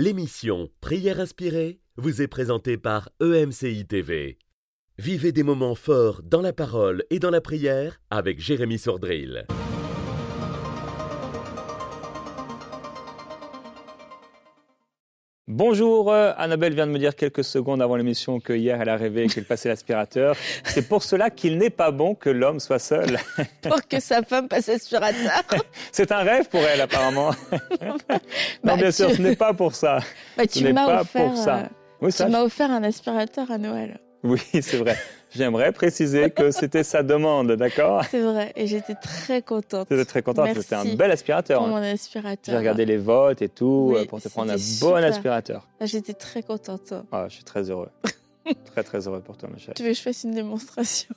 L'émission Prière inspirée vous est présentée par EMCI TV. Vivez des moments forts dans la parole et dans la prière avec Jérémy Sordrill. Bonjour, euh, Annabelle vient de me dire quelques secondes avant l'émission que hier elle a rêvé qu'elle passait l'aspirateur. C'est pour cela qu'il n'est pas bon que l'homme soit seul. pour que sa femme passe l'aspirateur. C'est un rêve pour elle apparemment. non, Bah, bien tu- sûr, ce n'est pas pour ça. Bah, Ce tu n'est m'as pas offert, pour ça. euh, Oui, tu offert un aspirateur à Noël. oui, c'est vrai. J'aimerais préciser que c'était sa demande, d'accord? C'est vrai, et j'étais très contente. J'étais très contente, c'était un bel aspirateur. Pour hein. mon aspirateur. J'ai regardé les votes et tout Oui, euh, pour te prendre un bon aspirateur. Ah, J'étais très contente. Ah, je suis très heureux. très très heureux pour toi, ma chère. Tu veux que je fasse une démonstration?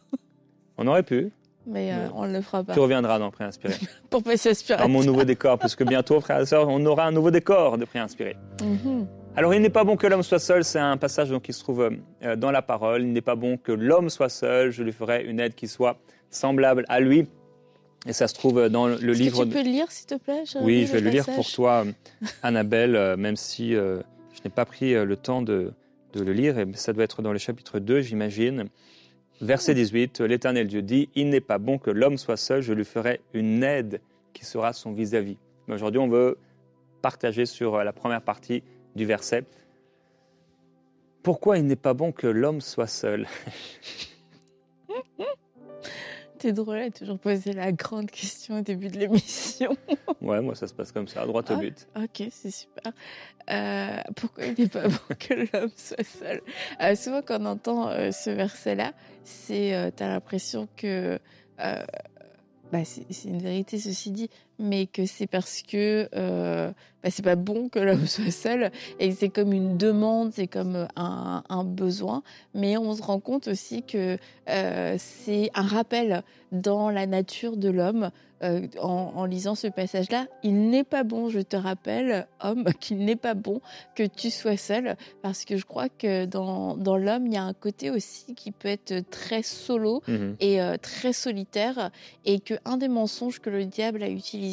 On aurait pu. Mais euh, on ne le fera pas. Tu reviendras dans Pré Inspiré. Pour passer l'aspirateur. Dans mon nouveau décor, puisque bientôt, frères et sœurs, on aura un nouveau décor de Pré Inspiré. Mhm. Alors, il n'est pas bon que l'homme soit seul, c'est un passage donc, qui se trouve euh, dans la parole. Il n'est pas bon que l'homme soit seul, je lui ferai une aide qui soit semblable à lui. Et ça se trouve dans le Est-ce livre. que tu peux le lire, s'il te plaît Oui, je vais le lire pour toi, Annabelle, euh, même si euh, je n'ai pas pris euh, le temps de, de le lire. Et ça doit être dans le chapitre 2, j'imagine. Verset 18, l'Éternel Dieu dit, Il n'est pas bon que l'homme soit seul, je lui ferai une aide qui sera son vis-à-vis. Mais Aujourd'hui, on veut partager sur euh, la première partie du verset. Pourquoi il n'est pas bon que l'homme soit seul? T'es drôle, elle a toujours posé la grande question au début de l'émission. Ouais, moi ça se passe comme ça, droit au Ah. but. Ok, c'est super. Euh, pourquoi il n'est pas bon que l'homme soit seul? Euh, Souvent, quand on entend euh, ce verset-là, c'est, t'as l'impression que, bah, c'est une vérité ceci dit, mais que c'est parce que euh, bah, c'est pas bon que l'homme soit seul et que c'est comme une demande, c'est comme un, un besoin. Mais on se rend compte aussi que euh, c'est un rappel dans la nature de l'homme euh, en, en lisant ce passage-là, il n'est pas bon, je te rappelle, homme, qu'il n'est pas bon que tu sois seul, parce que je crois que dans, dans l'homme, il y a un côté aussi qui peut être très solo Mhm. et euh, très solitaire, et que un des mensonges que le diable a utilisé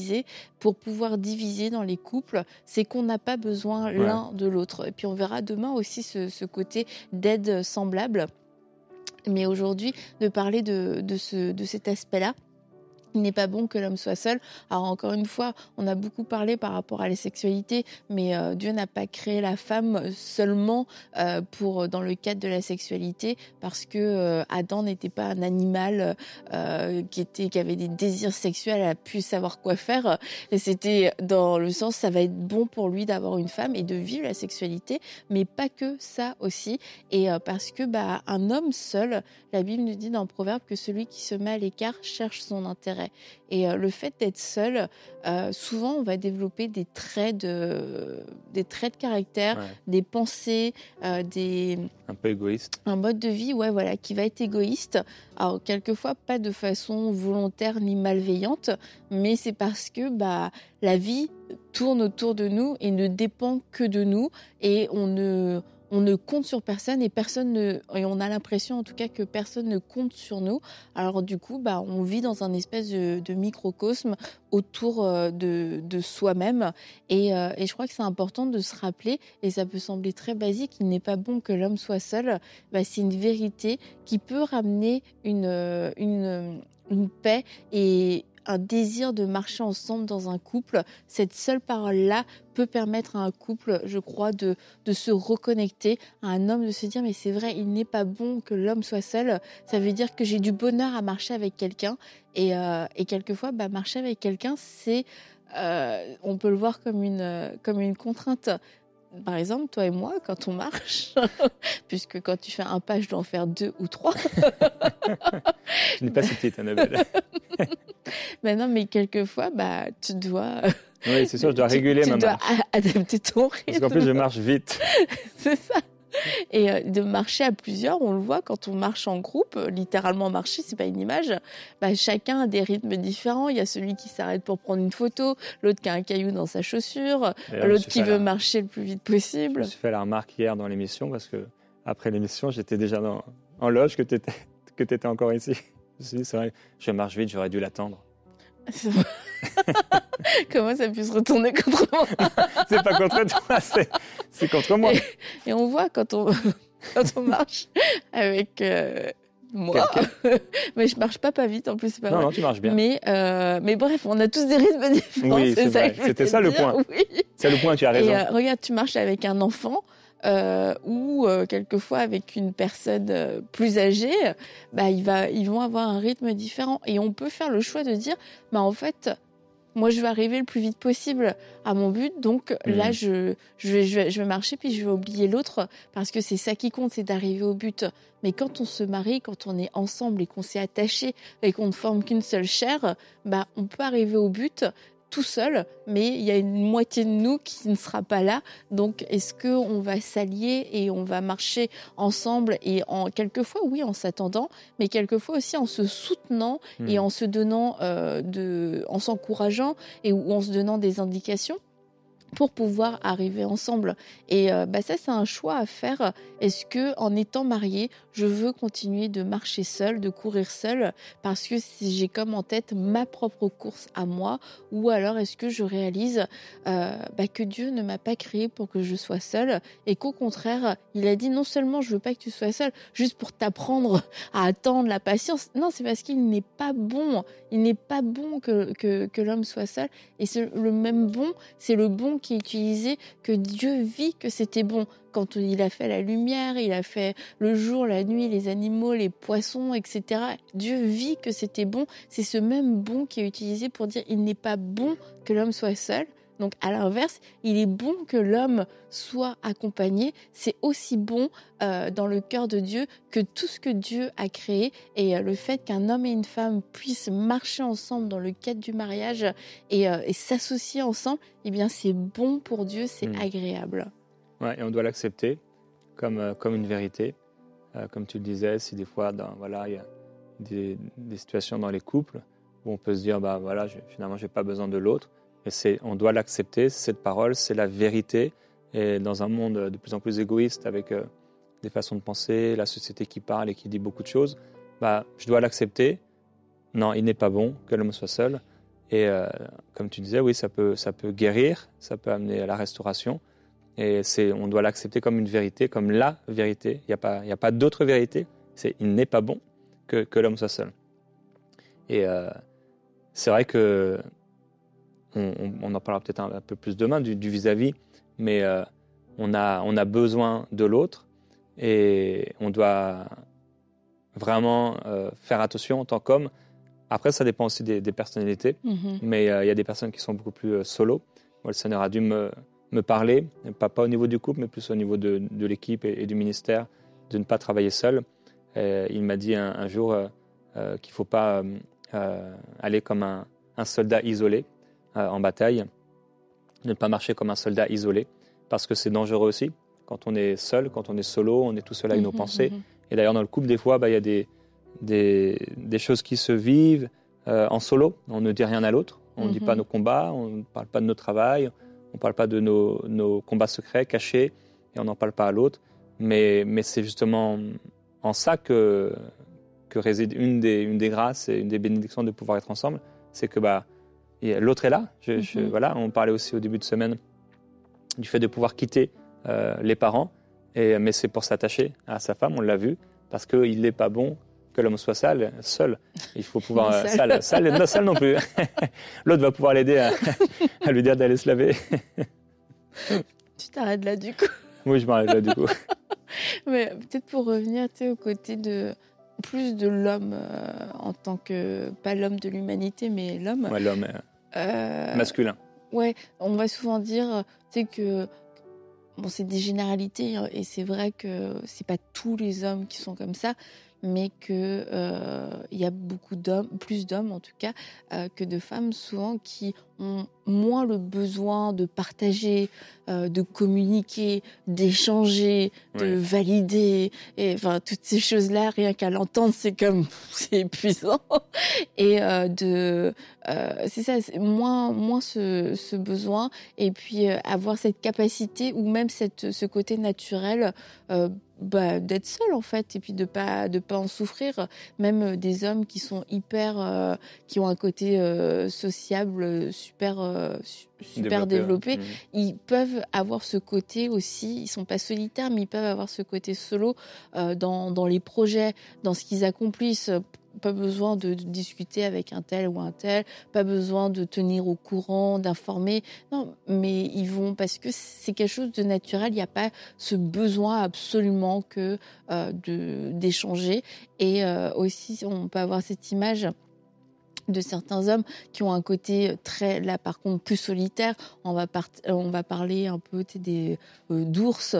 pour pouvoir diviser dans les couples, c'est qu'on n'a pas besoin l'un de l'autre. Et puis on verra demain aussi ce, ce côté d'aide semblable. Mais aujourd'hui, de parler de, de, ce, de cet aspect-là, il n'est pas bon que l'homme soit seul. Alors encore une fois, on a beaucoup parlé par rapport à la sexualité, mais euh, Dieu n'a pas créé la femme seulement euh, pour dans le cadre de la sexualité, parce que euh, Adam n'était pas un animal euh, qui était qui avait des désirs sexuels, a pu savoir quoi faire. Et c'était dans le sens, ça va être bon pour lui d'avoir une femme et de vivre la sexualité, mais pas que ça aussi. Et euh, parce que bah un homme seul, la Bible nous dit dans Proverbe que celui qui se met à l'écart cherche son intérêt. Et euh, le fait d'être seul, euh, souvent on va développer des traits de, des traits de caractère, Ouais, des pensées, euh, des, un peu égoïste. un mode de vie, ouais, voilà, qui va être égoïste. Alors quelquefois pas de façon volontaire ni malveillante, mais c'est parce que bah la vie tourne autour de nous et ne dépend que de nous et on ne on ne compte sur personne et personne ne et on a l'impression en tout cas que personne ne compte sur nous. Alors du coup, bah on vit dans un espèce de, microcosme autour euh, de, de soi-même et, euh, et je crois que c'est important de se rappeler et ça peut sembler très basique, il n'est pas bon que l'homme soit seul bah, c'est une vérité qui peut ramener une, euh, une, une paix et un désir de marcher ensemble dans un couple. Cette seule parole-là peut permettre à un couple, je crois, de, de se reconnecter, à un homme de se dire, mais c'est vrai, il n'est pas bon que l'homme soit seul. Ça veut dire que j'ai du bonheur à marcher avec quelqu'un. Et, euh, et quelquefois, bah, marcher avec quelqu'un, c'est... euh, on peut le voir comme une, comme une contrainte. Par exemple, toi et moi, quand on marche, puisque quand tu fais un pas, je dois en faire deux ou trois. Tu n'es pas petite, Annabelle. Mais non, mais quelquefois, bah, tu dois. oui, c'est sûr, je dois tu- réguler tu ma dois marche. a- adapter ton rythme. Parce qu'en plus, je marche vite. C'est ça. Et euh, de marcher à plusieurs, on le voit quand on marche en groupe, euh, littéralement marcher, c'est pas une image. Bah, chacun a des rythmes différents. Il y a celui qui s'arrête pour prendre une photo, l'autre qui a un caillou dans sa chaussure, l'autre qui veut la- marcher le plus vite Je me possible. suis fait la remarque hier dans l'émission parce que après l'émission, j'étais déjà dans, en loge que tu étais, que étais encore ici. Je me suis dit, c'est vrai, je marche vite, j'aurais dû l'attendre. Comment ça puisse retourner contre moi C'est pas contre toi, c'est contre moi. Et, on voit quand on, quand on marche avec euh, moi, mais je marche pas pas vite en plus, c'est pas Non, non, tu marches bien. Mais, euh, mais bref, on a tous des rythmes différents. Oui, c'est vrai. C'était ça le point. Oui. C'est le point, tu as raison. Et euh, regarde, tu marches avec un enfant. Euh, ou euh, quelquefois avec une personne euh, plus âgée, bah, il va, ils vont avoir un rythme différent. Et on peut faire le choix de dire, bah, en fait, moi, je vais arriver le plus vite possible à mon but. Donc là, mmh. je, je, vais, je, vais, marcher, puis je vais oublier l'autre, parce que c'est ça qui compte, c'est d'arriver au but. Mais quand on se marie, quand on est ensemble et qu'on s'est attaché et qu'on ne forme qu'une seule chair, bah, on peut arriver au but tout seul, mais il y a une moitié de nous qui ne sera pas là. Donc, est-ce que on va s'allier et on va marcher ensemble et en quelquefois, oui, en s'attendant, mais quelquefois aussi en se soutenant et hmm. en se donnant euh, de, en s'encourageant et ou en se donnant des indications? Pour pouvoir arriver ensemble. Et euh, bah ça, c'est un choix à faire. Est-ce que en étant marié, je veux continuer de marcher seul, de courir seul, parce que si j'ai comme en tête ma propre course à moi, ou alors est-ce que je réalise euh, bah, que Dieu ne m'a pas créé pour que je sois seul et qu'au contraire, il a dit non seulement je veux pas que tu sois seul, juste pour t'apprendre à attendre la patience. Non, c'est parce qu'il n'est pas bon. Il n'est pas bon que, que l'homme soit seul. Et c'est le même bon, c'est le bon qui est utilisé, que Dieu vit que c'était bon. Quand il a fait la lumière, il a fait le jour, la nuit, les animaux, les poissons, etc. Dieu vit que c'était bon. C'est ce même bon qui est utilisé pour dire il n'est pas bon que l'homme soit seul. Donc à l'inverse, il est bon que l'homme soit accompagné. C'est aussi bon euh, dans le cœur de Dieu que tout ce que Dieu a créé et euh, le fait qu'un homme et une femme puissent marcher ensemble dans le cadre du mariage et, euh, s'associer ensemble, eh bien c'est bon pour Dieu, c'est hmm. agréable. Ouais, et on doit l'accepter comme, comme une vérité. comme tu le disais, si des fois, dans, voilà, il y a des, des, situations dans les couples où on peut se dire, bah voilà, je, finalement, j'ai pas besoin de l'autre on doit l'accepter, cette parole, c'est la vérité. Et dans un monde de plus en plus égoïste, avec euh, des façons de penser, la société qui parle et qui dit beaucoup de choses, bah, je dois l'accepter. Non, il n'est pas bon que l'homme soit seul. Et euh, comme tu disais, oui, ça peut, ça peut guérir, ça peut amener à la restauration. Et on doit l'accepter comme une vérité, comme la vérité. Il n'y a pas, il a pas d'autre vérité. C'est, il n'est pas bon que, que l'homme soit seul. Et euh, c'est vrai que on, en parlera peut-être un, peu plus demain du vis-à-vis, mais euh, on, a, on a besoin de l'autre et on doit vraiment euh, faire attention en tant qu'homme. Après, ça dépend aussi des, personnalités, mm-hmm. mais euh, il y a des personnes qui sont beaucoup plus solo. Moi, le Seigneur a dû me, me parler, pas, pas, au niveau du couple, mais plus au niveau de, de l'équipe et, du ministère, de ne pas travailler seul. il m'a dit un, jour qu'il ne faut pas aller comme un, un soldat isolé, en bataille, ne pas marcher comme un soldat isolé, parce que c'est dangereux aussi. Quand on est seul, quand on est solo, on est tout seul avec nos mhm, pensées. Mhm. Et d'ailleurs, dans le couple, des fois, bah, il y a des, des, choses qui se vivent euh, en solo. On ne dit rien à l'autre. On ne dit pas mhm. nos combats, on ne parle pas de notre travail, on ne parle pas de nos, nos, combats secrets, cachés, et on n'en parle pas à l'autre. Mais, mais c'est justement en ça que, que réside une des, une des grâces et une des bénédictions de pouvoir être ensemble. C'est que bah, l'autre est là. Je, mhm. voilà, on parlait aussi au début de semaine du fait de pouvoir quitter euh, les parents, et, mais c'est pour s'attacher à sa femme, on l'a vu, parce qu'il n'est pas bon que l'homme soit sale, seul. Il faut pouvoir... Euh, sale, sale, non, sale non plus. L'autre va pouvoir l'aider à, à, lui dire d'aller se laver. tu t'arrêtes là du coup. Oui, je m'arrête là du coup. mais peut-être pour revenir au côté de plus de l'homme euh, en tant que, pas l'homme de l'humanité, mais l'homme. Ouais, l'homme euh, masculin. Ouais, on va souvent dire, tu sais, que bon, c'est des généralités, et c'est vrai que c'est pas tous les hommes qui sont comme ça, mais que euh, il y a beaucoup d'hommes, plus d'hommes en tout cas, que de femmes souvent qui ont moins le besoin de partager, euh, de communiquer, d'échanger, de valider, et enfin toutes ces choses-là, rien qu'à l'entendre, c'est comme c'est épuisant. Et euh, de, euh, c'est ça, moins moins ce, ce, besoin, et puis avoir cette capacité ou même cette ce côté naturel bah, d'être seul en fait et puis de pas de pas en souffrir même euh, des hommes qui sont hyper euh, qui ont un côté euh, sociable super super développé, mmh. ils peuvent avoir ce côté aussi ils sont pas solitaires mais ils peuvent avoir ce côté solo dans dans les projets dans ce qu'ils accomplissent pas besoin de, discuter avec un tel ou un tel, pas besoin de tenir au courant, d'informer. Non, mais ils vont parce que c'est quelque chose de naturel. Il n'y a pas ce besoin absolument que euh, de d'échanger. Et euh, aussi, on peut avoir cette image de certains hommes qui ont un côté très là par contre plus solitaire on va on va parler un peu des euh, d'ours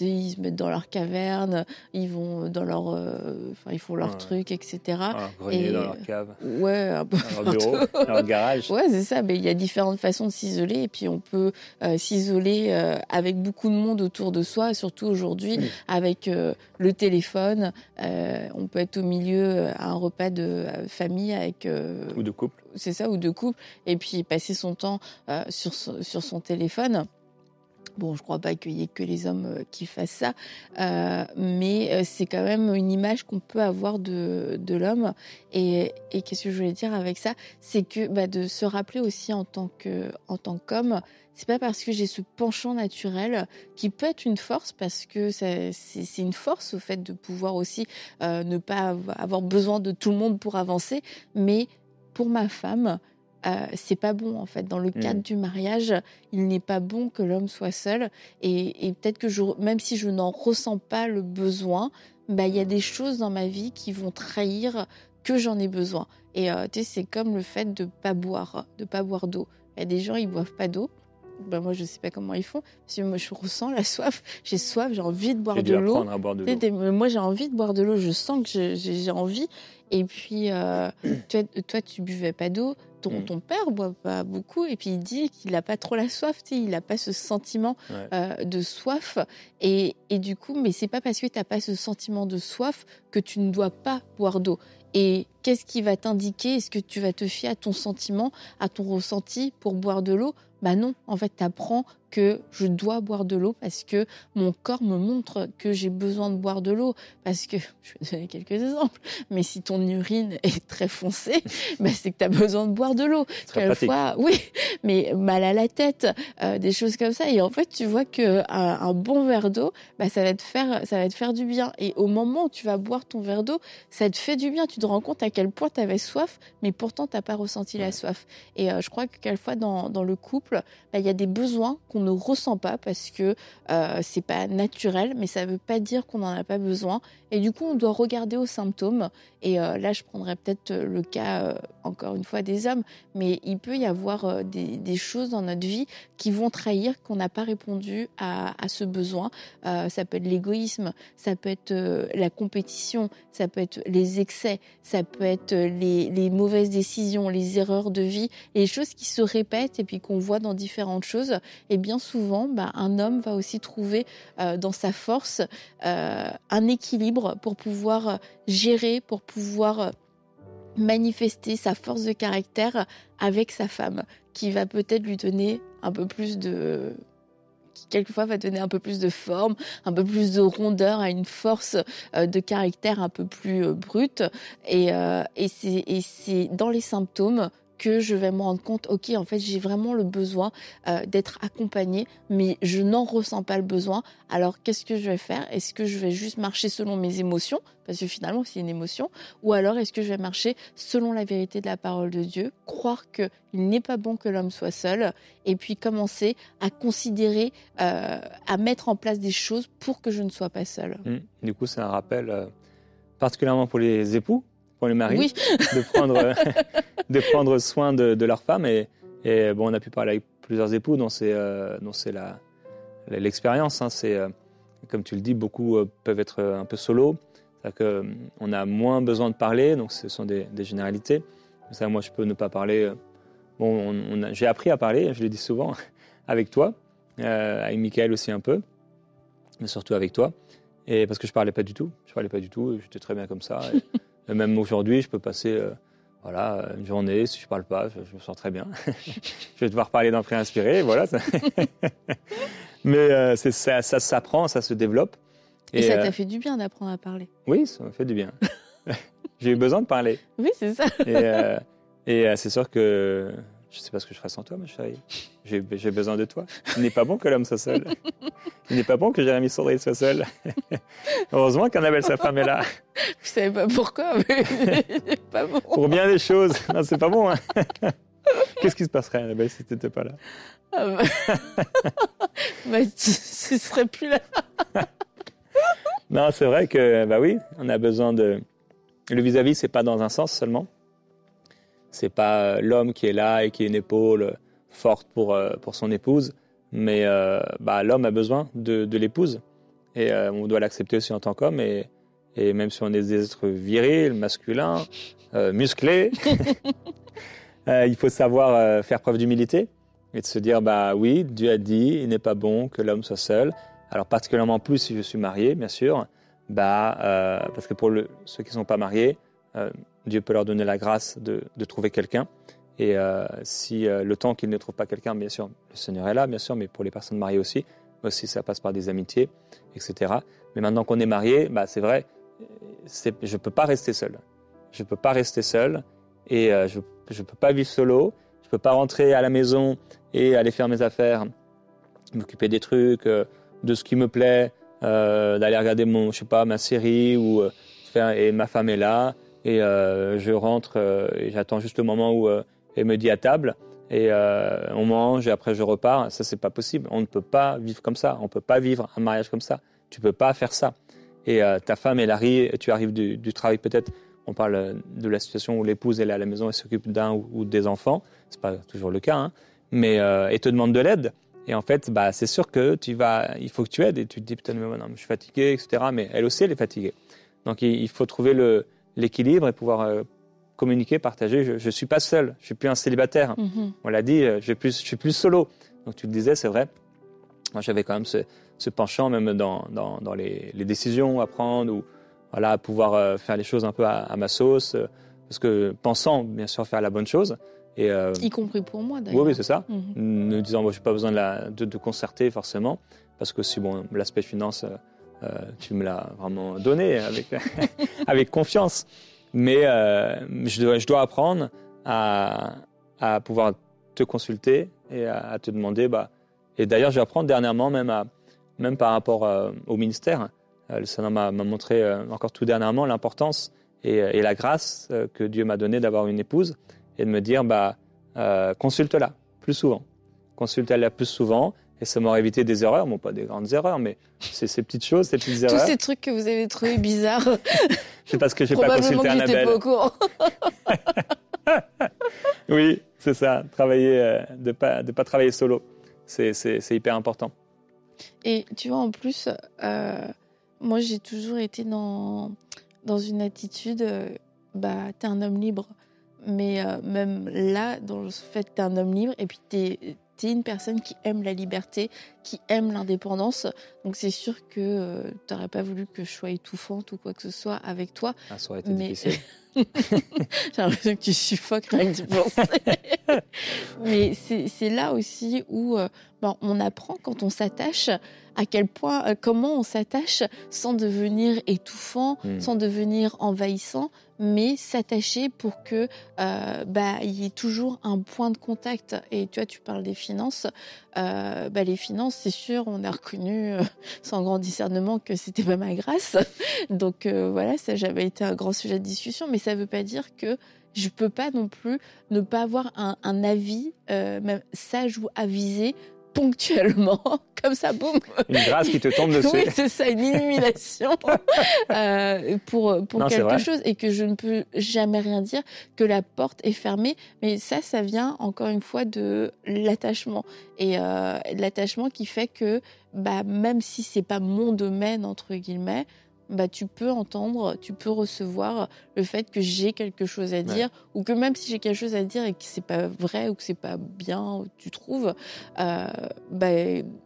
ils se mettent dans leur caverne, ils vont dans leur, euh, enfin ils font leur truc, etc. Un grenier dans leur cave. Ouais, un peu dans leur bureau, dans leur garage. Ouais, c'est ça. Mais il y a différentes façons de s'isoler et puis on peut euh, s'isoler euh, avec beaucoup de monde autour de soi, surtout aujourd'hui avec le téléphone. on peut être au milieu à un repas de famille avec ou de couple. C'est ça, ou de couple, et puis passer son temps sur sur son téléphone. Bon, je crois pas qu'il y ait que les hommes euh, qui fassent ça, euh, mais euh, c'est quand même une image qu'on peut avoir de, de l'homme. Et, et qu'est-ce que je voulais dire avec ça? C'est que bah, de se rappeler aussi en tant que en tant qu'homme, c'est pas parce que j'ai ce penchant naturel qui peut être une force parce que c'est une force au fait de pouvoir aussi ne pas avoir besoin de tout le monde pour avancer, mais pour ma femme, euh, c'est pas bon en fait. Dans le cadre mm. du mariage, il n'est pas bon que l'homme soit seul. Et, peut-être que je, même si je n'en ressens pas le besoin, bah il y a des choses dans ma vie qui vont trahir que j'en ai besoin. Et euh, tu sais, c'est comme le fait de pas boire, de pas boire d'eau. Il y a des gens ils boivent pas d'eau. Ben moi je sais pas comment ils font parce que moi je ressens la soif. J'ai soif j'ai envie de boire de l'eau. moi j'ai envie de boire de l'eau. Je sens que j'ai envie. Et puis euh, toi, toi tu buvais pas d'eau. Ton, mm. ton père boit pas beaucoup. Et puis il dit qu'il n'a pas trop la soif, il n'a pas ce sentiment euh, de soif. Et, et, du coup, mais c'est pas parce que tu n'as pas ce sentiment de soif que tu ne dois pas boire d'eau. Et qu'est-ce qui va t'indiquer? Est-ce que tu vas te fier à ton sentiment, à ton ressenti pour boire de l'eau? Bah non, en fait, tu apprends que je dois boire de l'eau parce que mon corps me montre que j'ai besoin de boire de l'eau. Parce que, je vais donner quelques exemples, mais si ton urine est très foncée, bah c'est que tu as besoin de boire de l'eau. Quelquefois, oui, mais mal à la tête, euh, des choses comme ça. Et en fait, tu vois que un, bon verre d'eau, bah, ça va te faire, ça va te faire du bien. Et au moment où tu vas boire ton verre d'eau, ça te fait du bien. Tu te rends compte à quel point tu avais soif, mais pourtant tu n'as pas ressenti la soif. Et euh, je crois que quelquefois dans, dans le couple, bah, il y a des besoins qu'on ne ressent pas parce que euh, c'est pas naturel, mais ça veut pas dire qu'on n'en a pas besoin. Et du coup, on doit regarder aux symptômes. Et euh, là, je prendrais peut-être euh, le cas, euh, encore une fois, des hommes, mais il peut y avoir des, choses dans notre vie qui vont trahir qu'on n'a pas répondu à, ce besoin. ça peut être l'égoïsme, ça peut être la compétition, ça peut être les excès, ça peut être les, les mauvaises décisions, les erreurs de vie, les choses qui se répètent et puis qu'on voit dans différentes choses. Et bien souvent, bah, un homme va aussi trouver dans sa force un équilibre pour pouvoir gérer, pour pouvoir manifester sa force de caractère avec sa femme, qui va peut-être lui donner un peu plus de qui quelquefois va donner un peu plus de forme, un peu plus de rondeur à une force euh, de caractère un peu plus euh, brute. Et, euh, et c'est dans les symptômes que je vais me rendre compte, ok, en fait, j'ai vraiment le besoin euh, d'être accompagnée, mais je n'en ressens pas le besoin. Alors, qu'est-ce que je vais faire? Est-ce que je vais juste marcher selon mes émotions? Parce que finalement, c'est une émotion. Ou alors, est-ce que je vais marcher selon la vérité de la parole de Dieu? Croire qu'il n'est pas bon que l'homme soit seul, et puis commencer à considérer, euh, à mettre en place des choses pour que je ne sois pas seule. Mmh. Du coup, c'est un rappel euh, particulièrement pour les époux pour les maris de, prendre, de prendre soin de, leur femme. Et, et, bon, on a pu parler avec plusieurs époux dont c'est euh, l'expérience. Hein, c'est euh, comme tu le dis, beaucoup euh, peuvent être un peu solo. C'est-à-dire qu'on a moins besoin de parler, donc ce sont des, généralités. Ça, moi, je peux ne pas parler. Bon, on, j'ai appris à parler, je le dis souvent, avec toi, avec Michael aussi un peu, mais surtout avec toi. Et parce que je parlais pas du tout, je parlais pas du tout, j'étais très bien comme ça. même aujourd'hui, je peux passer euh, voilà, une journée, si je ne parle pas, je, me sens très bien. je vais devoir parler d'un pré-inspiré, voilà. Mais euh, ça, ça s'apprend, ça se développe. Et, ça euh, t'a fait du bien d'apprendre à parler. Oui, ça m'a fait du bien. J'ai eu besoin de parler. Oui, c'est ça. Et, et, c'est sûr que je ne sais pas ce que je ferais sans toi, ma chérie. J'ai besoin de toi. Il n'est pas bon que l'homme soit seul. Il n'est pas bon que Jérémy Sandré soit seul. Heureusement qu'Annabelle, sa femme, est là. Je savais pas pourquoi, mais c'est pas bon. Pour bien des choses. Non, c'est pas bon. hein. Qu'est-ce qui se passerait, Annabelle, si tu n'étais pas là? Ah bah... bah, tu- ce serait plus là. Non, c'est vrai que, bah oui, on a besoin de. Le vis-à-vis, c'est pas dans un sens seulement. C'est pas euh, l'homme qui est là et qui est une épaule forte pour, euh, pour son épouse, mais euh, bah, l'homme a besoin de, de l'épouse. Et euh, on doit l'accepter aussi en tant qu'homme. Et, et même si on est des êtres virils, masculins, euh, musclés, il faut savoir faire preuve d'humilité et de se dire bah oui, Dieu a dit, il n'est pas bon que l'homme soit seul. Alors particulièrement plus si je suis marié, bien sûr, bah parce que pour le- ceux qui ne sont pas mariés, Dieu peut leur donner la grâce de, de trouver quelqu'un. Et euh, si euh, le temps qu'ils ne trouvent pas quelqu'un, bien sûr, le Seigneur est là, bien sûr, mais pour les personnes mariées aussi, aussi ça passe par des amitiés, etc. Mais maintenant qu'on est marié, bah c'est vrai, je peux pas rester seul. Je peux pas rester seul et euh, je je peux pas vivre solo. Je peux pas rentrer à la maison et aller faire mes affaires, m'occuper des trucs, euh, de ce qui me plaît, d'aller regarder mon, je sais pas, ma série ou. Et ma femme est là et euh, je rentre euh, et j'attends juste le moment où euh, elle me dit à table et on mange et après je repars. Ça c'est pas possible. On ne peut pas vivre comme ça. On peut pas vivre un mariage comme ça. Tu peux pas faire ça. Et ta femme elle arrive, tu arrives du, travail peut-être. On parle de la situation où l'épouse elle est à la maison et s'occupe d'un ou, des enfants. C'est pas toujours le cas, hein. mais euh, et te demande de l'aide. Et en fait, bah, c'est sûr que tu vas, il faut que tu aides et tu te dis putain, mais non, je suis fatigué, etc. Mais elle aussi, elle est fatiguée. Donc il faut trouver le, l'équilibre et pouvoir euh, communiquer, partager. Je, je suis pas seul, je suis plus un célibataire. Mhm. On l'a dit, euh, je suis plus, je suis plus solo. Donc tu le disais, c'est vrai. Moi, j'avais quand même ce, ce penchant même dans, dans, dans les, les décisions à prendre ou voilà, à pouvoir euh, faire les choses un peu à, à ma sauce, euh, parce que pensant bien sûr faire la bonne chose. Et euh, Y compris pour moi, oui, d'ailleurs. oui, c'est ça Mhm. ne disant bon, j'ai pas besoin de, la, de, de concerter forcément parce que si bon l'aspect finance euh, tu me l'as vraiment donné avec confiance mais euh, je, dois, apprendre à, pouvoir te consulter et à, te demander bah et d'ailleurs je vais apprendre dernièrement même par rapport euh, au ministère le Seigneur m'a montré encore tout dernièrement l'importance et, la grâce que Dieu m'a donnée d'avoir une épouse et de me dire bah consulte-la plus souvent. Consulte-la plus souvent et ça m'aurait évité des erreurs, bon pas des grandes erreurs, mais c'est ces petites choses, ces petites Tous erreurs. ces trucs que vous avez trouvés bizarres, C'est parce que j'ai pas consulté que Annabelle. pas au courant. Oui, c'est ça. Travailler, euh, de pas de pas travailler solo, c'est hyper important. Et tu vois, en plus, euh, moi, j'ai toujours été dans, dans une attitude, euh, bah, t'es un homme libre. Mais euh, même là, dans le fait, t'es un homme libre et puis t'es es une personne qui aime la liberté, qui aime l'indépendance. Donc c'est sûr que euh, t'aurais pas voulu que je sois étouffante ou quoi que ce soit avec toi. Ah, ça aurait été Mais- difficile. J'ai l'impression que tu suffoques rien que penser. Mais c'est là aussi où euh, ben, on apprend quand on s'attache à quel point, euh, comment on s'attache sans devenir étouffant, Mm. sans devenir envahissant, mais s'attacher pour que euh, bah, il y ait toujours un point de contact. Et tu vois, tu parles des finances. Euh, bah, les finances, c'est sûr, on a reconnu euh, sans grand discernement que c'était pas ma grâce. Donc euh, voilà, ça n'a jamais été un grand sujet de discussion, mais ça ne veut pas dire que je peux pas non plus ne pas avoir un, un avis, euh, même sage ou avisé, ponctuellement, comme ça, boum. Une grâce qui te tombe dessus. Oui, c'est ça, une illumination euh, pour, pour Non, quelque chose et que je ne peux jamais rien dire, que la porte est fermée. Mais ça, ça vient encore une fois de l'attachement. Et euh, l'attachement qui fait que bah, même si c'est pas mon domaine, entre guillemets, bah, tu peux entendre, tu peux recevoir le fait que j'ai quelque chose à dire, ou que même si j'ai quelque chose à dire et que c'est pas vrai ou que c'est pas bien, tu trouves, euh, bah,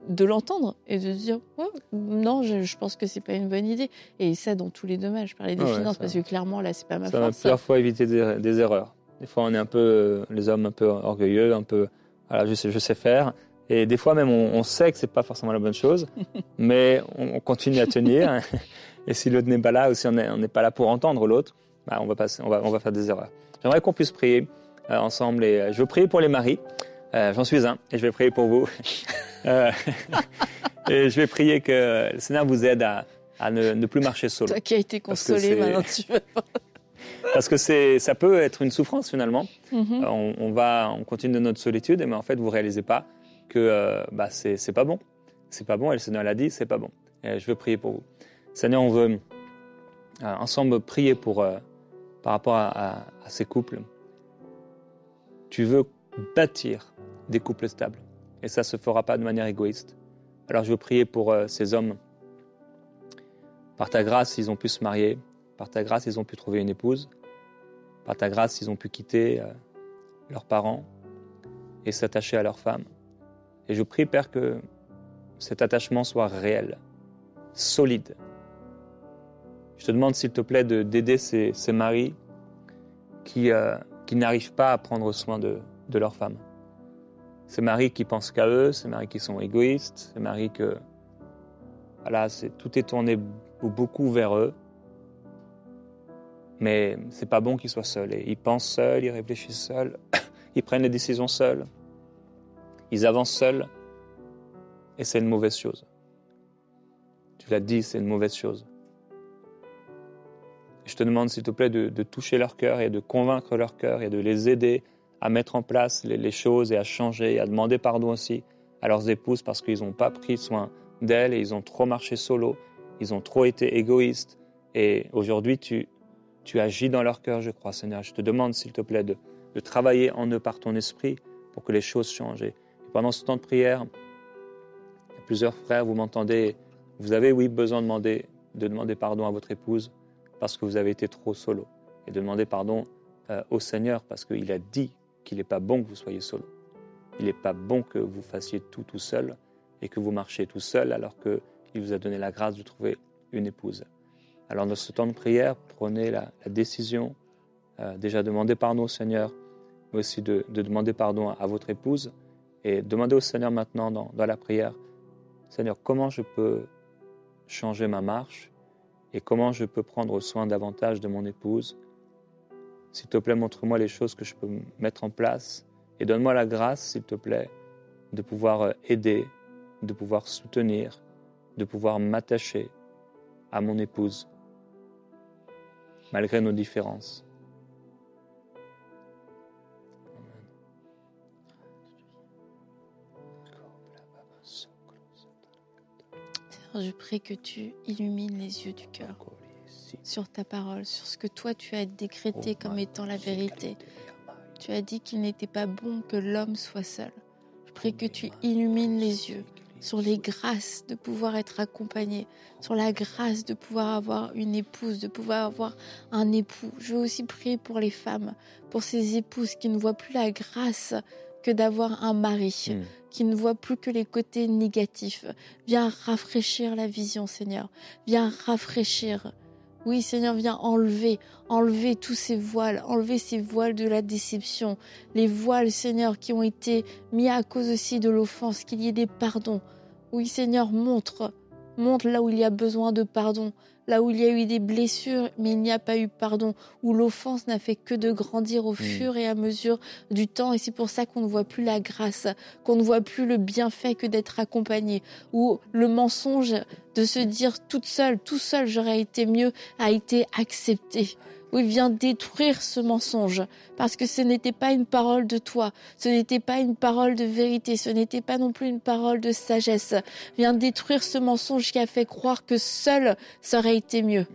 de l'entendre et de dire ouais, non, je, je pense que c'est pas une bonne idée. Et ça dans tous les domaines. Je parlais des ouais, finances ça- parce que clairement là c'est pas ma Ça m'a force. plusieurs fois évité des, des erreurs. Des fois, on est un peu, euh, les hommes un peu orgueilleux, un peu, voilà, je sais, je sais faire. Et des fois même, on, on sait que c'est pas forcément la bonne chose, mais on, on continue à tenir. Et si l'autre n'est pas là, ou si on n'est pas là pour entendre l'autre, bah, on, va passer, on, va, on va faire des erreurs. J'aimerais qu'on puisse prier euh, ensemble. Et, euh, je veux prier pour les maris. Euh, J'en suis un, et je vais prier pour vous. Et je vais prier que le Seigneur vous aide à, à ne, ne plus marcher solo. Toi qui as été consolé, maintenant tu veux pas. Parce que ça peut être une souffrance finalement. Mhm. On, on va, on continue de notre solitude, mais en fait, vous réalisez pas que bah, c'est, c'est pas bon. C'est pas bon, et le Seigneur l'a dit, c'est pas bon. Et je veux prier pour vous. Seigneur, on veut euh, ensemble prier pour, euh, par rapport à, ces couples. Tu veux bâtir des couples stables, et ça se fera pas de manière égoïste. Alors je veux prier pour euh, ces hommes. Par ta grâce, ils ont pu se marier. Par ta grâce, ils ont pu trouver une épouse. Par ta grâce, ils ont pu quitter leurs parents et s'attacher à leur femme. Et je prie, Père, que cet attachement soit réel, solide. Je te demande, s'il te plaît, de- d'aider ces, ces maris qui, euh, qui n'arrivent pas à prendre soin de, de leur femme. Ces maris qui pensent qu'à eux, ces maris qui sont égoïstes, ces maris que voilà, tout est tourné ou beaucoup vers eux. Mais c'est pas bon qu'ils soient seuls. Ils pensent seuls, ils réfléchissent seuls, ils prennent les décisions seuls, ils avancent seuls. Et c'est une mauvaise chose. Tu l'as dit, c'est une mauvaise chose. Je te demande, s'il te plaît, de, toucher leur cœur et de convaincre leur cœur et de les aider à mettre en place les, les choses et à changer et à demander pardon aussi à leurs épouses parce qu'ils n'ont pas pris soin d'elles et ils ont trop marché solo, ils ont trop été égoïstes. Et aujourd'hui, tu, tu agis dans leur cœur, je crois, Seigneur. Je te demande, s'il te plaît, de, de travailler en eux par ton esprit pour que les choses changent. Et pendant ce temps de prière, plusieurs frères, vous m'entendez, vous avez, oui, besoin de demander, de demander pardon à votre épouse parce que vous avez été trop solo. Et de demander pardon euh, au Seigneur parce qu'il a dit qu'il n'est pas bon que vous soyez solo. Il n'est pas bon que vous fassiez tout tout seul et que vous marchiez tout seul alors qu'il vous a donné la grâce de trouver une épouse. Alors dans ce temps de prière, prenez la, décision, euh, déjà demander pardon au Seigneur, mais aussi de, de demander pardon à, votre épouse et demandez au Seigneur maintenant dans la prière, Seigneur, comment je peux changer ma marche et comment je peux prendre soin davantage de mon épouse? S'il te plaît, montre-moi les choses que je peux mettre en place et donne-moi la grâce, s'il te plaît, de pouvoir euh, aider, de pouvoir soutenir, de pouvoir m'attacher à mon épouse, malgré nos différences. Je prie que tu illumines les yeux du cœur sur ta parole, sur ce que toi tu as décrété comme étant la vérité. Tu as dit qu'il n'était pas bon que l'homme soit seul. Je prie que tu illumines les yeux sur les grâces de pouvoir être accompagné, sur la grâce de pouvoir avoir une épouse, de pouvoir avoir un époux. Je veux aussi prier pour les femmes, pour ces épouses qui ne voient plus la grâce que d'avoir un mari, Mm. qui ne voient plus que les côtés négatifs. Viens rafraîchir la vision, Seigneur. Viens rafraîchir. Oui, Seigneur, viens enlever, enlever tous ces voiles, enlever ces voiles de la déception, les voiles, Seigneur, qui ont été mis à cause aussi de l'offense, qu'il y ait des pardons. Oui, Seigneur, montre, montre là où il y a besoin de pardon, là où il y a eu des blessures, mais il n'y a pas eu pardon, où l'offense n'a fait que de grandir au fur et à mesure du temps, et c'est pour ça qu'on ne voit plus la grâce, qu'on ne voit plus le bienfait que d'être accompagné, ou le mensonge de se dire toute seule, tout seul, j'aurais été mieux, a été accepté. Oui, viens détruire ce mensonge, parce que ce n'était pas une parole de toi, ce n'était pas une parole de vérité, ce n'était pas non plus une parole de sagesse. Viens détruire ce mensonge qui a fait croire que seul, ça aurait été mieux.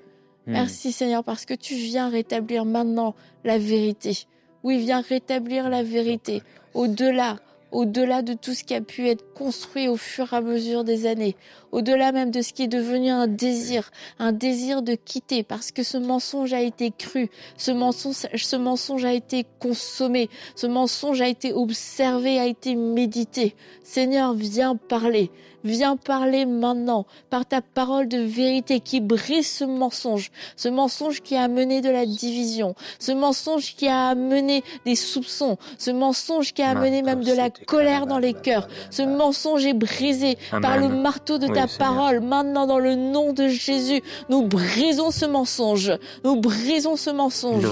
Mm. Merci Seigneur, parce que tu viens rétablir maintenant la vérité. Oui, viens rétablir la vérité au-delà, au-delà de tout ce qui a pu être construit au fur et à mesure des années, au-delà même de ce qui est devenu un désir, un désir de quitter, parce que ce mensonge a été cru, ce mensonge, ce mensonge a été consommé, ce mensonge a été observé, a été médité. Seigneur, viens parler, Viens parler maintenant par ta parole de vérité qui brise ce mensonge, ce mensonge qui a amené de la division, ce mensonge qui a amené des soupçons, ce mensonge qui a amené même de la colère dans les cœurs. Ce mensonge est brisé par le marteau de ta parole. Maintenant, dans le nom de Jésus, nous brisons ce mensonge. Nous brisons ce mensonge.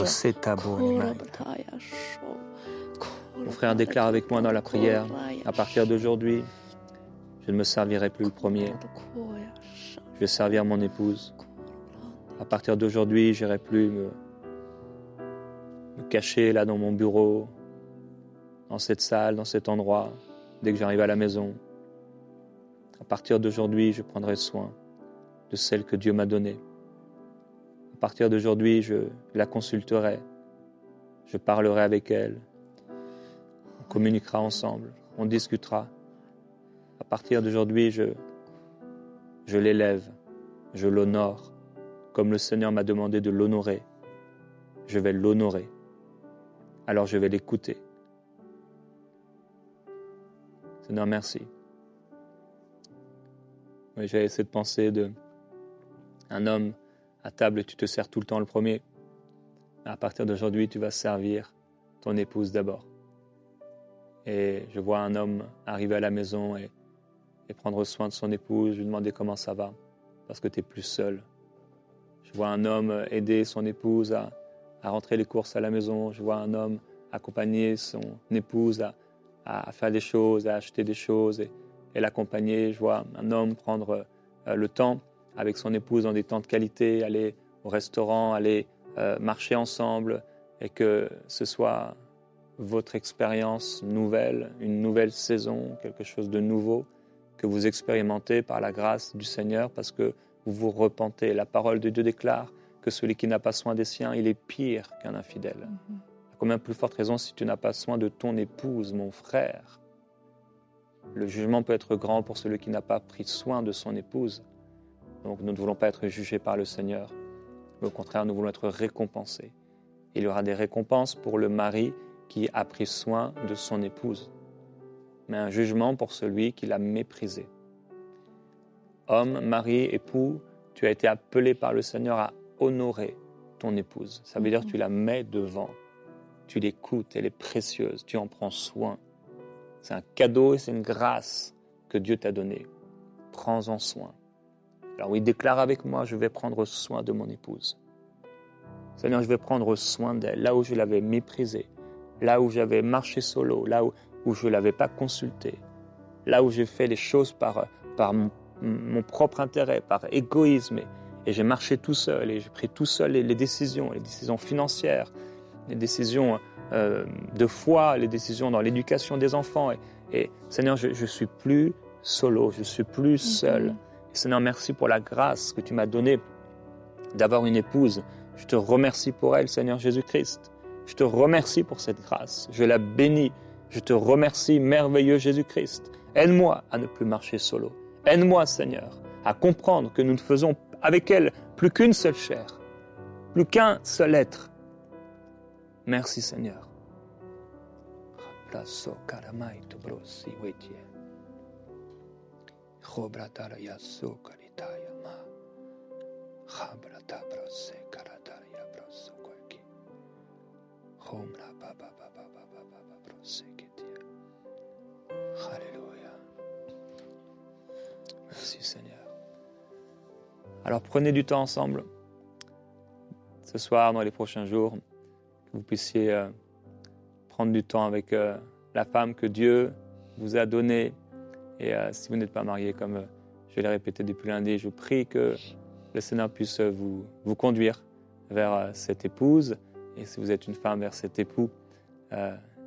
Mon frère déclare avec moi dans la prière, à partir d'aujourd'hui, je ne me servirai plus le premier. Je vais servir mon épouse. À partir d'aujourd'hui, j'irai plus me, me cacher là dans mon bureau, dans cette salle, dans cet endroit, dès que j'arrive à la maison. À partir d'aujourd'hui, je prendrai soin de celle que Dieu m'a donnée. À partir d'aujourd'hui, je la consulterai, je parlerai avec elle, on communiquera ensemble, on discutera. Partir d'aujourd'hui, je, je l'élève, je l'honore, comme le Seigneur m'a demandé de l'honorer. Je vais l'honorer. Alors je vais l'écouter. Seigneur, merci. J'ai essayé de penser de un homme à table, tu te sers tout le temps le premier. À partir d'aujourd'hui, tu vas servir ton épouse d'abord. Et je vois un homme arriver à la maison et, prendre soin de son épouse, lui demander comment ça va, parce que tu es plus seul. Je vois un homme aider son épouse à, rentrer les courses à la maison. Je vois un homme accompagner son épouse à, à faire des choses, à acheter des choses et, l'accompagner. Je vois un homme prendre euh, le temps avec son épouse dans des temps de qualité, aller au restaurant, aller euh, marcher ensemble et que ce soit votre expérience nouvelle, une nouvelle saison, quelque chose de nouveau que vous expérimentez par la grâce du Seigneur parce que vous vous repentez. La parole de Dieu déclare que celui qui n'a pas soin des siens, il est pire qu'un infidèle. Mm-hmm. Combien plus forte raison si tu n'as pas soin de ton épouse, mon frère? Le jugement peut être grand pour celui qui n'a pas pris soin de son épouse. Donc nous ne voulons pas être jugés par le Seigneur, mais au contraire, nous voulons être récompensés. Il y aura des récompenses pour le mari qui a pris soin de son épouse, mais un jugement pour celui qui l'a méprisé. Homme, mari, époux, tu as été appelé par le Seigneur à honorer ton épouse. Ça veut dire que tu la mets devant tu l'écoutes, elle est précieuse, tu en prends soin. C'est un cadeau et c'est une grâce que Dieu t'a donnée. Prends-en soin. Alors oui, déclare avec moi, je vais prendre soin de mon épouse. Seigneur, je vais prendre soin d'elle, là où je l'avais méprisée, là où j'avais marché solo, là où, je ne l'avais pas consultée, là où j'ai fait les choses par, par mon, propre intérêt, par égoïsme, et, j'ai marché tout seul, et j'ai pris tout seul les décisions, les décisions financières, les décisions euh, de foi, les décisions dans l'éducation des enfants. Et, Seigneur, je ne suis plus solo, je suis plus mhm. seul. Seigneur, merci pour la grâce que tu m'as donnée d'avoir une épouse. Je te remercie pour elle, Seigneur Jésus-Christ. Je te remercie pour cette grâce. Je la bénis. Je te remercie, merveilleux Jésus-Christ. Aide-moi à ne plus marcher solo. Aide-moi, Seigneur, à comprendre que nous ne faisons avec elle plus qu'une seule chair, plus qu'un seul être, Merci Seigneur. Alléluia. Merci Seigneur. Alors prenez du temps ensemble ce soir, dans les prochains jours que vous puissiez euh, prendre du temps avec euh, la femme que Dieu vous a donnée. Et euh, si vous n'êtes pas marié, comme je l'ai répété depuis lundi, je prie que le Seigneur puisse vous, vous conduire vers cette épouse. Et si vous êtes une femme, vers cet époux,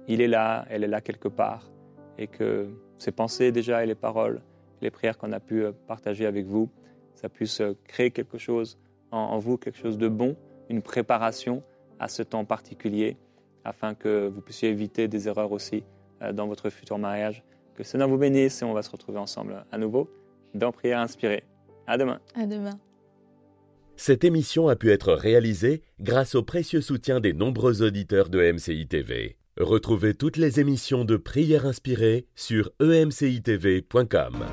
il est là, elle est là quelque part. Et que ces pensées déjà et les paroles, les prières qu'on a pu partager avec vous, ça puisse créer quelque chose en vous, quelque chose de bon, une préparation à ce temps particulier afin que vous puissiez éviter des erreurs aussi euh, dans votre futur mariage. Que Seigneur vous bénisse et on va se retrouver ensemble à nouveau dans Prière inspirée. À demain. À demain. Cette émission a pu être réalisée grâce au précieux soutien des nombreux auditeurs de MCI TV. Retrouvez toutes les émissions de Prière inspirée sur emcitv.com.